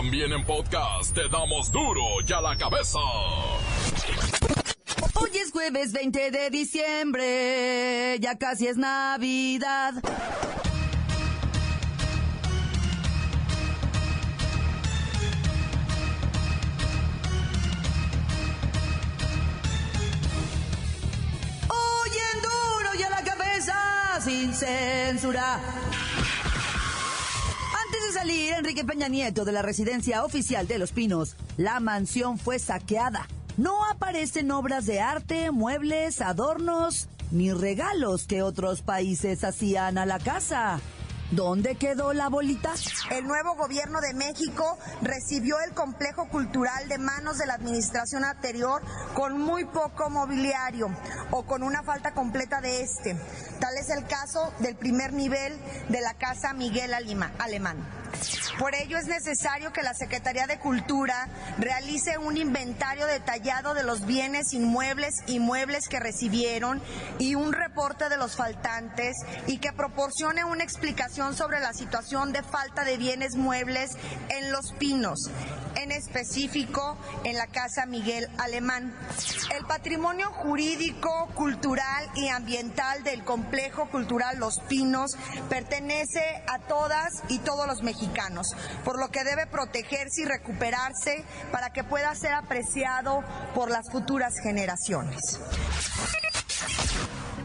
También en podcast te damos duro y a la cabeza. Hoy es jueves 20 de diciembre, ya casi es Navidad. Hoy en duro y a la cabeza, sin censura. Salir, Enrique Peña Nieto de la residencia oficial de Los Pinos, la mansión fue saqueada. No aparecen obras de arte, muebles, adornos, ni regalos que otros países hacían a la casa. ¿Dónde quedó la bolita? El nuevo gobierno de México recibió el complejo cultural de manos de la administración anterior con muy poco mobiliario o con una falta completa de este. Tal es el caso del primer nivel de la Casa Miguel Alemán. Por ello es necesario que la Secretaría de Cultura realice un inventario detallado de los bienes inmuebles y muebles que recibieron y un reporte de los faltantes y que proporcione una explicación sobre la situación de falta de bienes muebles en Los Pinos, en específico en la Casa Miguel Alemán. El patrimonio jurídico, cultural y ambiental del complejo cultural Los Pinos pertenece a todas y todos los mexicanos, por lo que debe protegerse y recuperarse para que pueda ser apreciado por las futuras generaciones.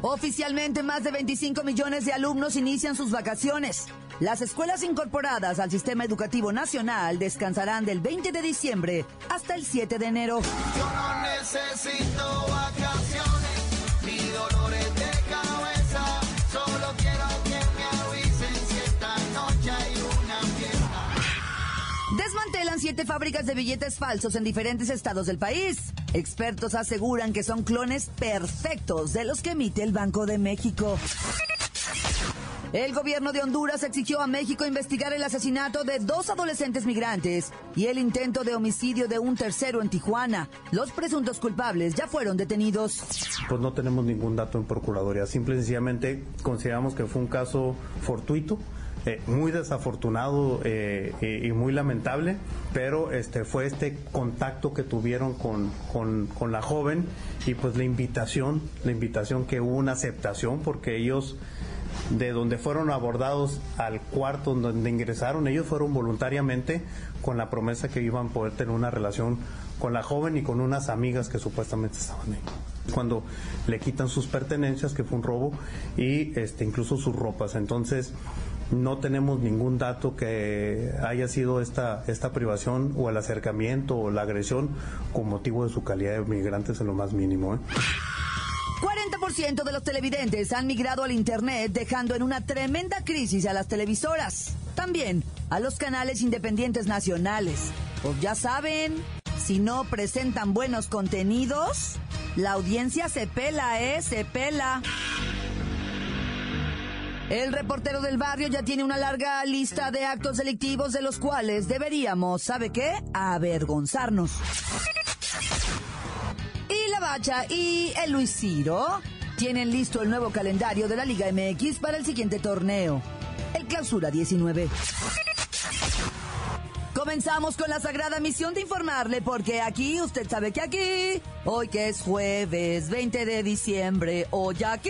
Oficialmente, más de 25 millones de alumnos inician sus vacaciones. Las escuelas incorporadas al Sistema Educativo Nacional descansarán del 20 de diciembre hasta el 7 de enero. Yo no necesito 17 fábricas de billetes falsos en diferentes estados del país. Expertos aseguran que son clones perfectos de los que emite el Banco de México. El gobierno de Honduras exigió a México investigar el asesinato de dos adolescentes migrantes y el intento de homicidio de un tercero en Tijuana. Los presuntos culpables ya fueron detenidos. Pues no tenemos ningún dato en Procuraduría. Simple y sencillamente consideramos que fue un caso fortuito eh, muy desafortunado eh, y, muy lamentable, pero este fue este contacto que tuvieron con, con, con la joven y pues la invitación, la invitación que hubo una aceptación porque ellos de donde fueron abordados al cuarto donde ingresaron, ellos fueron voluntariamente con la promesa que iban a poder tener una relación con la joven y con unas amigas que supuestamente estaban ahí. Cuando le quitan sus pertenencias, que fue un robo, y este, incluso sus ropas. Entonces, no tenemos ningún dato que haya sido esta, esta privación o el acercamiento o la agresión con motivo de su calidad de migrantes en lo más mínimo. ¿eh? 40% de los televidentes han migrado al Internet dejando en una tremenda crisis a las televisoras. También a los canales independientes nacionales. Pues ya saben, si no presentan buenos contenidos, la audiencia se pela, ¿eh? Se pela. El reportero del barrio ya tiene una larga lista de actos delictivos de los cuales deberíamos, ¿sabe qué? Avergonzarnos. Y la Bacha y el Luis Ciro tienen listo el nuevo calendario de la Liga MX para el siguiente torneo, el Clausura 19. Comenzamos con la sagrada misión de informarle, porque aquí, usted sabe que aquí, hoy que es jueves 20 de diciembre, hoy aquí,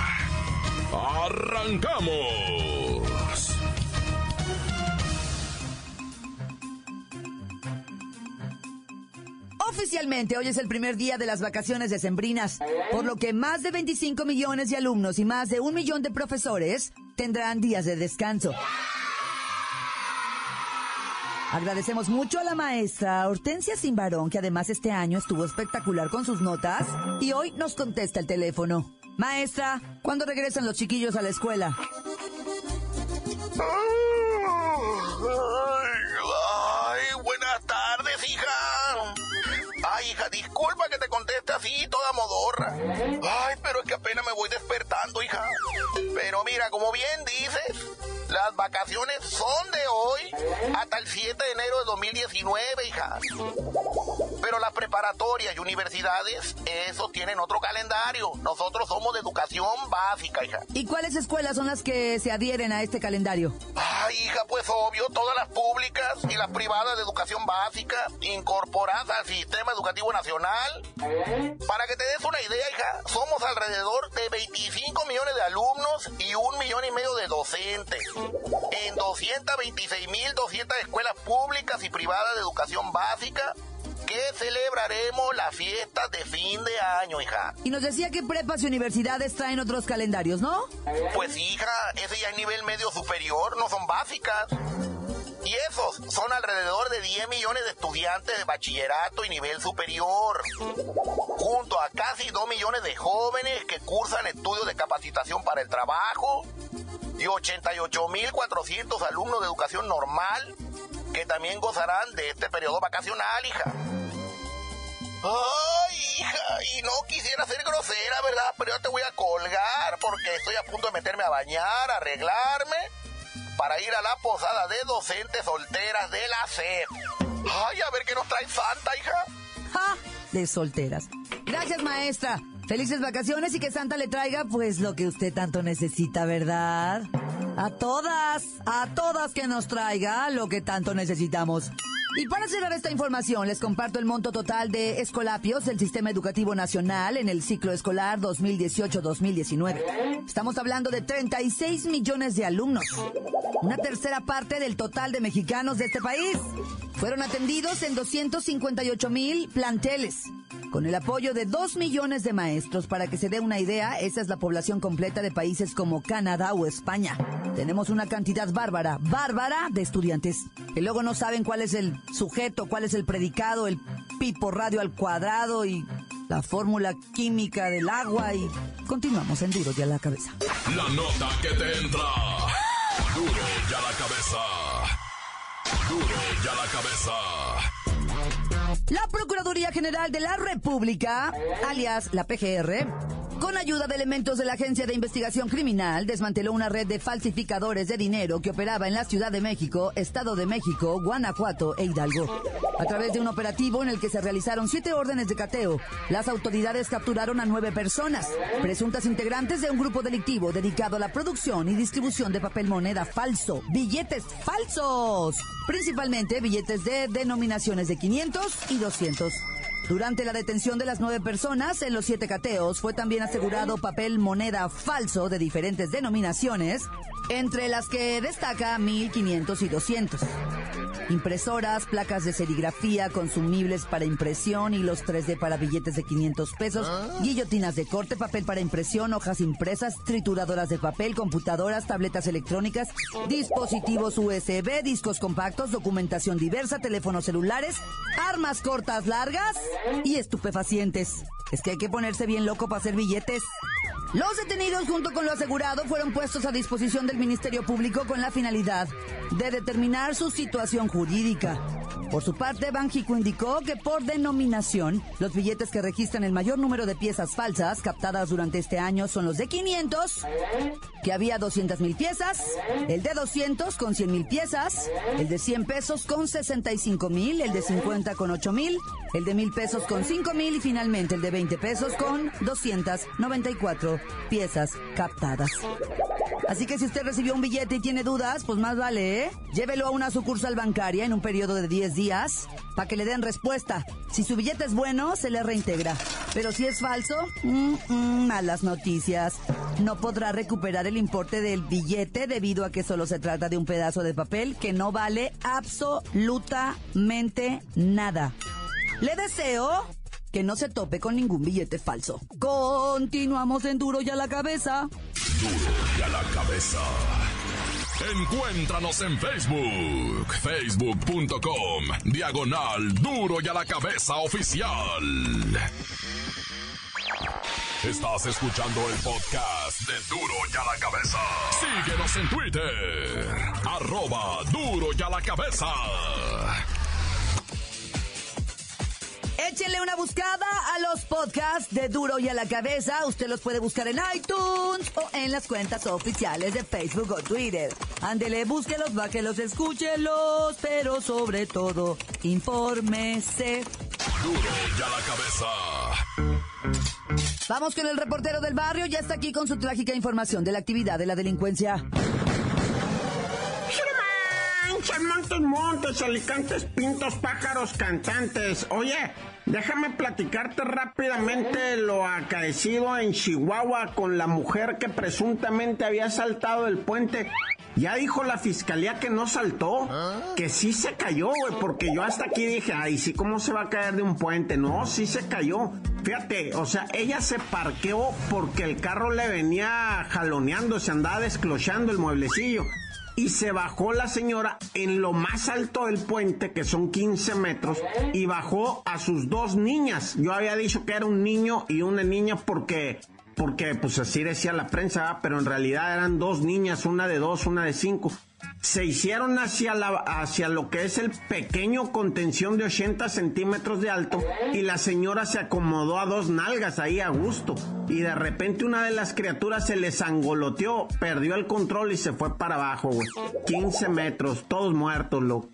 ¡Arrancamos! Oficialmente hoy es el primer día de las vacaciones decembrinas, por lo que más de 25 millones de alumnos y más de un millón de profesores tendrán días de descanso. Agradecemos mucho a la maestra Hortensia Simbarón, que además este año estuvo espectacular con sus notas y hoy nos contesta el teléfono. Maestra, ¿cuándo regresan los chiquillos a la escuela? Ay, buenas tardes, hija. Ay, hija, disculpa que te conteste así, toda modorra. Ay, pero es que apenas me voy despertando, hija. Pero mira, como bien dices, las vacaciones son de hoy hasta el 7 de enero de 2019, hija. Pero las preparatorias y universidades, esos tienen otro calendario. Nosotros somos de educación básica, hija. ¿Y cuáles escuelas son las que se adhieren a este calendario? Ay, hija, pues obvio, todas las públicas y las privadas de educación básica incorporadas al sistema educativo nacional. Para que te des una idea, hija, somos alrededor de 25 millones de alumnos y un millón y medio de docentes en 226.200 escuelas públicas y privadas de educación básica que celebraremos las fiestas de fin de año, hija. Y nos decía que prepas y universidades traen otros calendarios, ¿no? Pues hija, ese ya es nivel medio superior, no son básicas. Y esos son alrededor de 10 millones de estudiantes de bachillerato y nivel superior, junto a casi 2 millones de jóvenes que cursan estudios de capacitación para el trabajo y 88.400 alumnos de educación normal que también gozarán de este periodo vacacional, hija. Ay, hija, y no quisiera ser grosera, ¿verdad? Pero yo te voy a colgar porque estoy a punto de meterme a bañar, a arreglarme, para ir a la posada de docentes solteras de la SEP. Ay, a ver qué nos trae Santa, hija. ¡Ja! De solteras. Gracias, maestra. Felices vacaciones y que Santa le traiga pues lo que usted tanto necesita, ¿verdad? A todas, a todas que nos traiga lo que tanto necesitamos. Y para cerrar esta información, les comparto el monto total de escolapios del Sistema Educativo Nacional en el ciclo escolar 2018-2019. Estamos hablando de 36 millones de alumnos, una tercera parte del total de mexicanos de este país. Fueron atendidos en 258 mil planteles con el apoyo de 2 millones de maestros. Para que se dé una idea, esa es la población completa de países como Canadá o España. Tenemos una cantidad bárbara, bárbara de estudiantes que luego no saben cuál es el sujeto, cuál es el predicado, el pipo radio al cuadrado y la fórmula química del agua y continuamos en Duro ya la cabeza. La nota que te entra. Duro ya la cabeza. Duro ya la cabeza. La Procuraduría General de la República, alias la PGR, con ayuda de elementos de la Agencia de Investigación Criminal, desmanteló una red de falsificadores de dinero que operaba en la Ciudad de México, Estado de México, Guanajuato e Hidalgo. A través de un operativo en el que se realizaron siete órdenes de cateo, las autoridades capturaron a nueve personas, presuntas integrantes de un grupo delictivo dedicado a la producción y distribución de papel moneda falso, billetes falsos, principalmente billetes de denominaciones de 500 y 200. Durante la detención de las nueve personas en los siete cateos fue también asegurado papel moneda falso de diferentes denominaciones, entre las que destaca 1500 y 200. Impresoras, placas de serigrafía, consumibles para impresión, hilos 3D para billetes de 500 pesos, guillotinas de corte, papel para impresión, hojas impresas, trituradoras de papel, computadoras, tabletas electrónicas, dispositivos USB, discos compactos, documentación diversa, teléfonos celulares, armas cortas largas y estupefacientes. Es que hay que ponerse bien loco para hacer billetes. Los detenidos junto con lo asegurado fueron puestos a disposición del Ministerio Público con la finalidad de determinar su situación jurídica. Por su parte, Banjico indicó que por denominación, los billetes que registran el mayor número de piezas falsas captadas durante este año son los de 500, que había 200 mil piezas, el de 200 con 100 mil piezas, el de 100 pesos con 65 mil, el de 50 con 8 mil, el de mil pesos con 5 mil y finalmente el de 20 pesos con 294 piezas captadas. Así que si usted recibió un billete y tiene dudas, pues más vale, ¿eh? Llévelo a una sucursal bancaria en un periodo de 10 días para que le den respuesta. Si su billete es bueno, se le reintegra. Pero si es falso, malas noticias. No podrá recuperar el importe del billete debido a que solo se trata de un pedazo de papel que no vale absolutamente nada. Le deseo que no se tope con ningún billete falso. Continuamos en Duro y a la cabeza. Duro y a la cabeza. Encuéntranos en Facebook, facebook.com, diagonal Duro y a la cabeza oficial. Estás escuchando el podcast de Duro y a la cabeza. Síguenos en Twitter, arroba Duro y a la cabeza. Échenle una buscada a los podcasts de Duro y a la Cabeza. Usted los puede buscar en iTunes o en las cuentas oficiales de Facebook o Twitter. Ándele, búsquelos, báquelos, escúchelos, pero sobre todo, infórmese. Duro y a la cabeza. Vamos con el reportero del barrio, ya está aquí con su trágica información de la actividad de la delincuencia. Manches, montes, montes, alicantes, pintos, pájaros, cantantes. Oye, déjame platicarte rápidamente lo acaecido en Chihuahua con la mujer que presuntamente había saltado el puente. Ya dijo la fiscalía que no saltó, que sí se cayó, güey, porque yo hasta aquí dije, ay, sí, ¿cómo se va a caer de un puente? No, sí se cayó. Fíjate, o sea, ella se parqueó porque el carro le venía jaloneando, se andaba desclochando el mueblecillo y se bajó la señora en lo más alto del puente, que son 15 metros, y bajó a sus dos niñas. Yo había dicho que era un niño y una niña porque, porque pues así decía la prensa, pero en realidad eran dos niñas, una de dos, una de cinco. Se hicieron hacia, la, hacia lo que es el pequeño contención de 80 centímetros de alto y la señora se acomodó a dos nalgas ahí a gusto. Y de repente una de las criaturas se les angoloteó, perdió el control y se fue para abajo, güey. 15 metros, todos muertos, loco.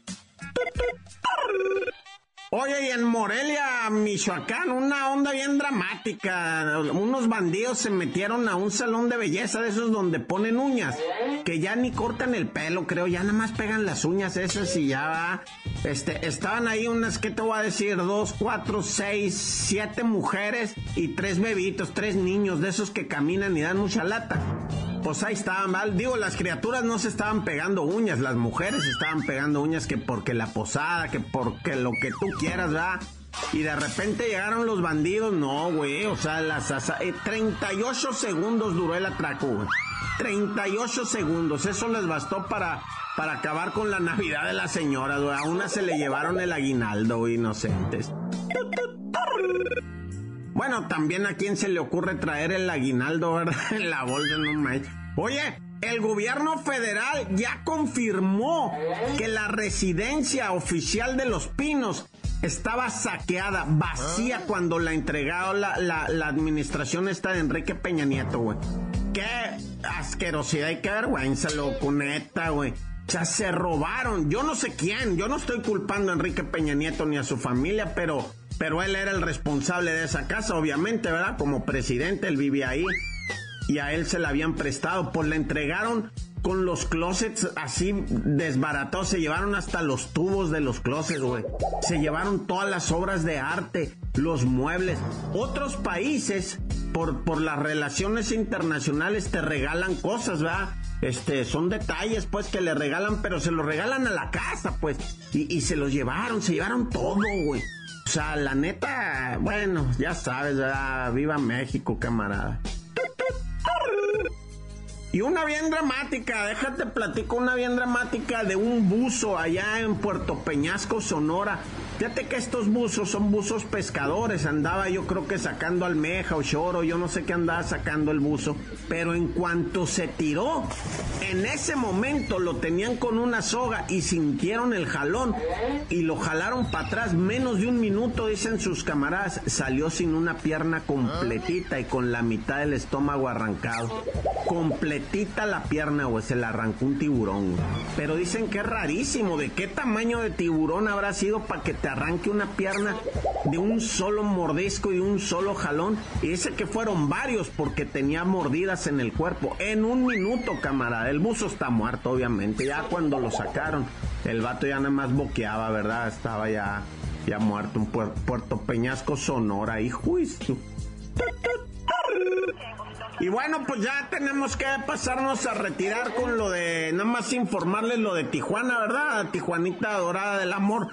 Oye, y en Morelia, Michoacán, una onda bien dramática. Unos bandidos se metieron a un salón de belleza de esos donde ponen uñas, que ya ni cortan el pelo, creo, ya nada más pegan las uñas esas y ya va. Este, estaban ahí unas, ¿qué te voy a decir? Dos, cuatro, seis, siete mujeres y tres bebitos, tres niños de esos que caminan y dan mucha lata pues ahí estaban mal. Digo, las criaturas no se estaban pegando uñas, las mujeres estaban pegando uñas que porque la posada, que porque lo que tú quieras, ¿verdad? Y de repente llegaron los bandidos, no, güey, o sea, las eh, 38 segundos duró el atraco, güey. 38 segundos, eso les bastó para, para acabar con la Navidad de la señora, güey. A una se le llevaron el aguinaldo, inocentes. Bueno, también a quién se le ocurre traer el aguinaldo, ¿verdad? En la bolsa, no manches. Oye, el gobierno federal ya confirmó que la residencia oficial de Los Pinos estaba saqueada, vacía cuando la la, la administración esta de Enrique Peña Nieto, güey. Qué asquerosidad y qué vergüenza, loco, neta, güey. O sea, se robaron. Yo no sé quién. Yo no estoy culpando a Enrique Peña Nieto ni a su familia, pero, pero él era el responsable de esa casa, obviamente, ¿verdad? Como presidente, él vivía ahí. Y a él se la habían prestado. Pues le entregaron con los closets así desbaratados. Se llevaron hasta los tubos de los closets, güey. Se llevaron todas las obras de arte, los muebles. Otros países, por, por las relaciones internacionales, te regalan cosas, ¿verdad? Este, son detalles, pues, que le regalan, pero se los regalan a la casa, pues. Y, y se los llevaron, se llevaron todo, güey. O sea, la neta, bueno, ya sabes, ¿verdad? Viva México, camarada. Y una bien dramática, déjate platico una bien dramática de un buzo allá en Puerto Peñasco, Sonora. Fíjate que estos buzos son buzos pescadores. Andaba yo creo que sacando almeja o choro, yo no sé qué andaba sacando el buzo. Pero en cuanto se tiró, en ese momento lo tenían con una soga y sintieron el jalón y lo jalaron para atrás. Menos de un minuto, dicen sus camaradas, salió sin una pierna completita y con la mitad del estómago arrancado. Completita la pierna, güey, se la arrancó un tiburón. Pero dicen que es rarísimo. ¿De qué tamaño de tiburón habrá sido para que te arranque una pierna de un solo mordisco y un solo jalón? Y dice que fueron varios porque tenía mordidas en el cuerpo. En un minuto, camarada. El buzo está muerto, obviamente. Ya cuando lo sacaron, el vato ya nada más boqueaba, ¿verdad? Estaba ya, ya muerto. Un puer- Puerto Peñasco, Sonora. Y juicio. Y bueno, pues ya tenemos que pasarnos a retirar con lo de, nada más informarles lo de Tijuana, ¿verdad? Tijuanita Dorada del Amor,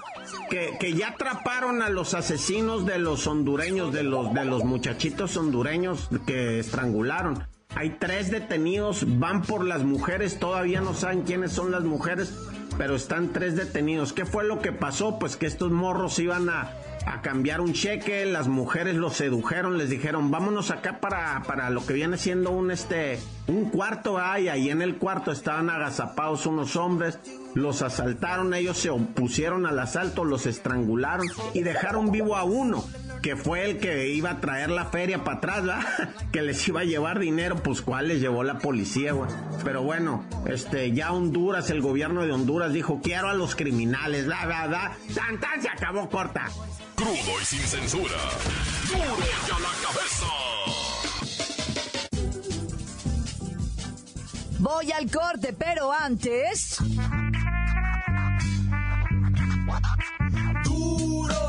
que, que ya atraparon a los asesinos de los hondureños, de los, de los muchachitos hondureños que estrangularon. Hay tres detenidos, van por las mujeres, todavía no saben quiénes son las mujeres, pero están tres detenidos. ¿Qué fue lo que pasó? Pues que estos morros iban a, a cambiar un cheque, las mujeres los sedujeron, les dijeron, vámonos acá para, para lo que viene siendo un este un cuarto hay, ahí en el cuarto estaban agazapados unos hombres, los asaltaron, ellos se opusieron al asalto, los estrangularon y dejaron vivo a uno que fue el que iba a traer la feria para atrás, ¿verdad? que les iba a llevar dinero, pues cuál les llevó la policía, güey. Pero bueno, este, ya Honduras, el gobierno de Honduras dijo, quiero a los criminales, la verdad, tan tan se acabó corta. Crudo y sin censura. Duro y a la cabeza. Voy al corte, pero antes...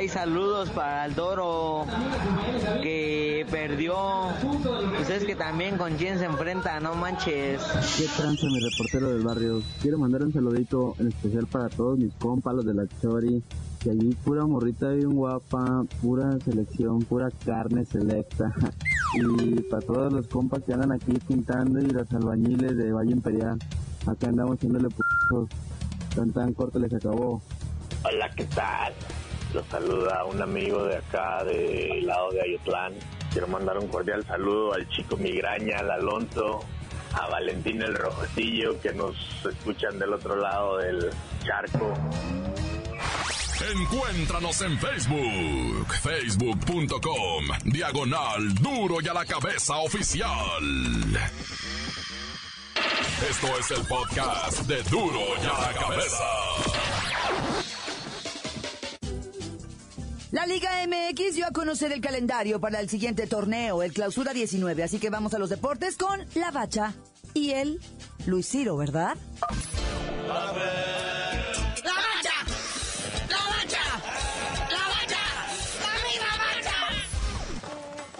Hay saludos para el Doro que perdió. Pues es que también con quién se enfrenta, no manches. ¿Qué tranza mi reportero del barrio? Quiero mandar un saludito en especial para todos mis compas, los de la Chori, que allí pura morrita bien guapa, pura selección, pura carne selecta. Y para todos los compas que andan aquí pintando y los albañiles de Valle Imperial. Acá andamos haciéndole putos. Tan tan corto les acabó. Hola, ¿qué tal? Los saluda un amigo de acá, del lado de Ayotlán. Quiero mandar un cordial saludo al chico Migraña, al Alonso, a Valentín el Rojosillo, que nos escuchan del otro lado del charco. Encuéntranos en Facebook, facebook.com, diagonal duro y a la cabeza oficial. Esto es el podcast de duro y a la cabeza. La Liga MX dio a conocer el calendario para el siguiente torneo, el Clausura 19. Así que vamos a los deportes con la Bacha y el Luis Ciro, ¿verdad? ¡La bacha! ¡La bacha! ¡La bacha! ¡La misma bacha!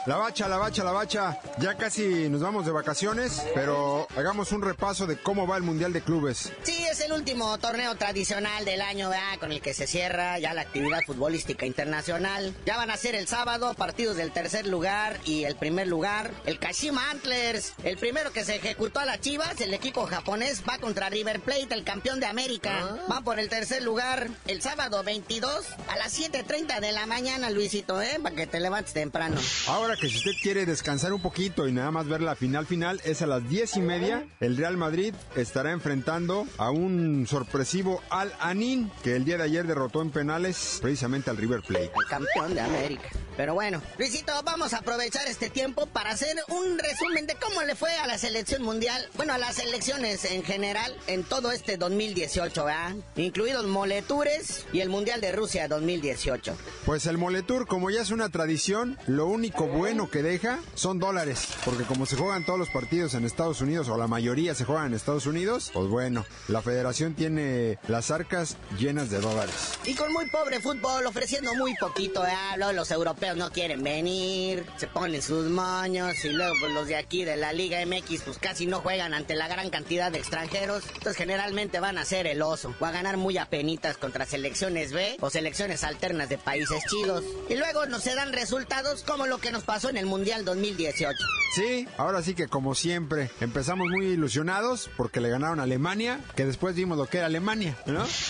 La bacha, la bacha, la bacha. Ya casi nos vamos de vacaciones, pero hagamos un repaso de cómo va el Mundial de Clubes. Sí, es el último torneo tradicional del año, ¿verdad? Con el que se cierra ya la actividad futbolística internacional. Ya van a ser el sábado partidos del tercer lugar y el primer lugar. El Kashima Antlers, el primero que se ejecutó a las Chivas, el equipo japonés va contra River Plate, el campeón de América. Va por el tercer lugar el sábado 22 a las 7.30 de la mañana, Luisito, ¿eh? Para que te levantes temprano. Ahora que si usted quiere descansar un poquito y nada más ver la final final, es a las diez y media. El Real Madrid estará enfrentando a un sorpresivo Al Anin, que el día de ayer derrotó en penales precisamente al River Plate. El campeón de América. Pero bueno, Luisito, vamos a aprovechar este tiempo para hacer un resumen de cómo le fue a la selección mundial, bueno, a las selecciones en general en todo este 2018, ¿verdad? Incluidos Moletures y el Mundial de Rusia 2018. Pues el Moletour, como ya es una tradición, lo único bueno que deja son dólares, porque como se juegan todos los partidos en Estados Unidos, o la mayoría se juegan en Estados Unidos, pues bueno, la federación tiene las arcas llenas de dólares. Y con muy pobre fútbol, ofreciendo muy poquito, ¿verdad? Luego los europeos no quieren venir, se ponen sus moños y luego pues, los de aquí de la Liga MX pues casi no juegan ante la gran cantidad de extranjeros. Entonces generalmente van a ser el oso o a ganar muy apenitas contra selecciones B o selecciones alternas de países chidos. Y luego no se dan resultados como lo que nos pasó en el Mundial 2018. Sí, ahora sí que como siempre, empezamos muy ilusionados porque le ganaron Alemania, que después vimos lo que era Alemania.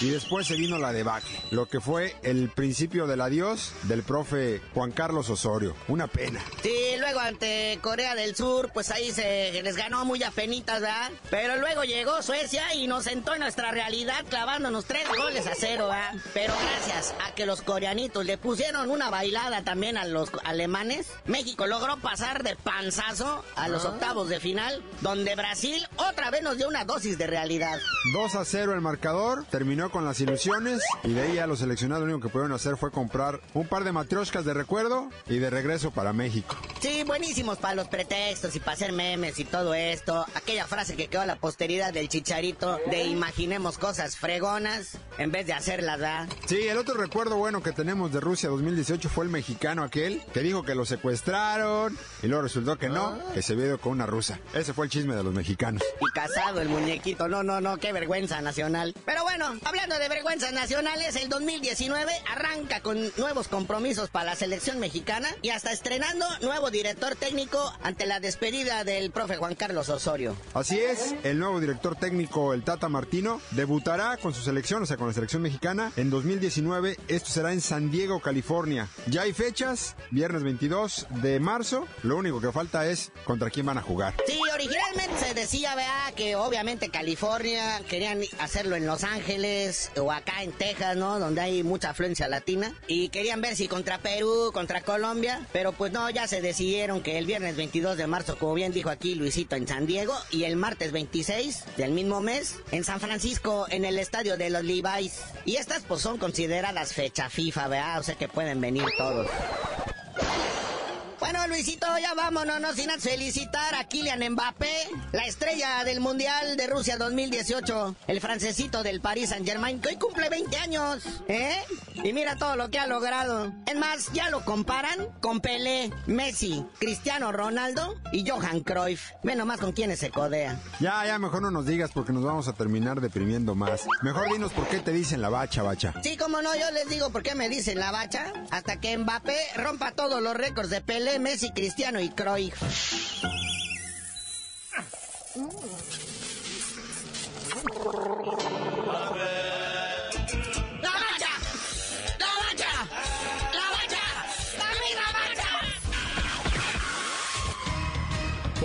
Y después se vino la debacle, lo que fue el principio del adiós del profe Juan Carlos Osorio. Una pena. Sí, luego ante Corea del Sur, pues ahí se les ganó muy apenitas, ¿verdad? Pero luego llegó Suecia y nos sentó en nuestra realidad clavándonos tres goles a cero, ¿verdad? Pero gracias a que los coreanitos le pusieron una bailada también a los alemanes, México logró pasar de panzazo a los octavos de final, donde Brasil otra vez nos dio una dosis de realidad. 2 a 0 el marcador, terminó con las ilusiones y de ahí a los seleccionados lo único que pudieron hacer fue comprar un par de matrioshkas de recuerdo acuerdo y de regreso para México. Sí, buenísimos para los pretextos y para hacer memes y todo esto. Aquella frase que quedó a la posteridad del chicharito de imaginemos cosas fregonas en vez de hacerlas, ¿verdad? Sí, el otro recuerdo bueno que tenemos de Rusia 2018 fue el mexicano aquel que dijo que lo secuestraron y luego resultó que no, que se vio con una rusa. Ese fue el chisme de los mexicanos. Y casado el muñequito, no, no, no, qué vergüenza nacional. Pero bueno, hablando de vergüenzas nacionales, el 2019 arranca con nuevos compromisos para la selección mexicana y hasta estrenando nuevo director técnico ante la despedida del profe Juan Carlos Osorio. Así es, el nuevo director técnico, el Tata Martino, debutará con su selección, o sea, con la selección mexicana, en 2019. Esto será en San Diego, California. Ya hay fechas, viernes 22 de marzo. Lo único que falta es contra quién van a jugar. Sí, originalmente se decía, vea, que obviamente California querían hacerlo en Los Ángeles o acá en Texas, ¿no? Donde hay mucha afluencia latina. Y querían ver si contra Perú, contra Colombia. Pero pues no, ya se decidieron que el viernes 22 de marzo, como bien dijo aquí Luisito, en San Diego. Y el martes 26 del mismo mes, en San Francisco, en el estadio de los Levi's. Y estas pues son consideradas fecha FIFA, ¿verdad? O sea que pueden venir todos. Bueno, Luisito, ya vámonos, no sin felicitar a Kylian Mbappé, la estrella del Mundial de Rusia 2018, el francesito del Paris Saint Germain, que hoy cumple 20 años, ¿eh? Y mira todo lo que ha logrado. Es más, ya lo comparan con Pelé, Messi, Cristiano Ronaldo y Johan Cruyff. Ve nomás con quiénes se codea. Ya, ya, mejor no nos digas porque nos vamos a terminar deprimiendo más. Mejor dinos por qué te dicen la bacha, bacha. Sí, como no, yo les digo por qué me dicen la bacha. Hasta que Mbappé rompa todos los récords de Pelé, Messi, Cristiano y Cruyff.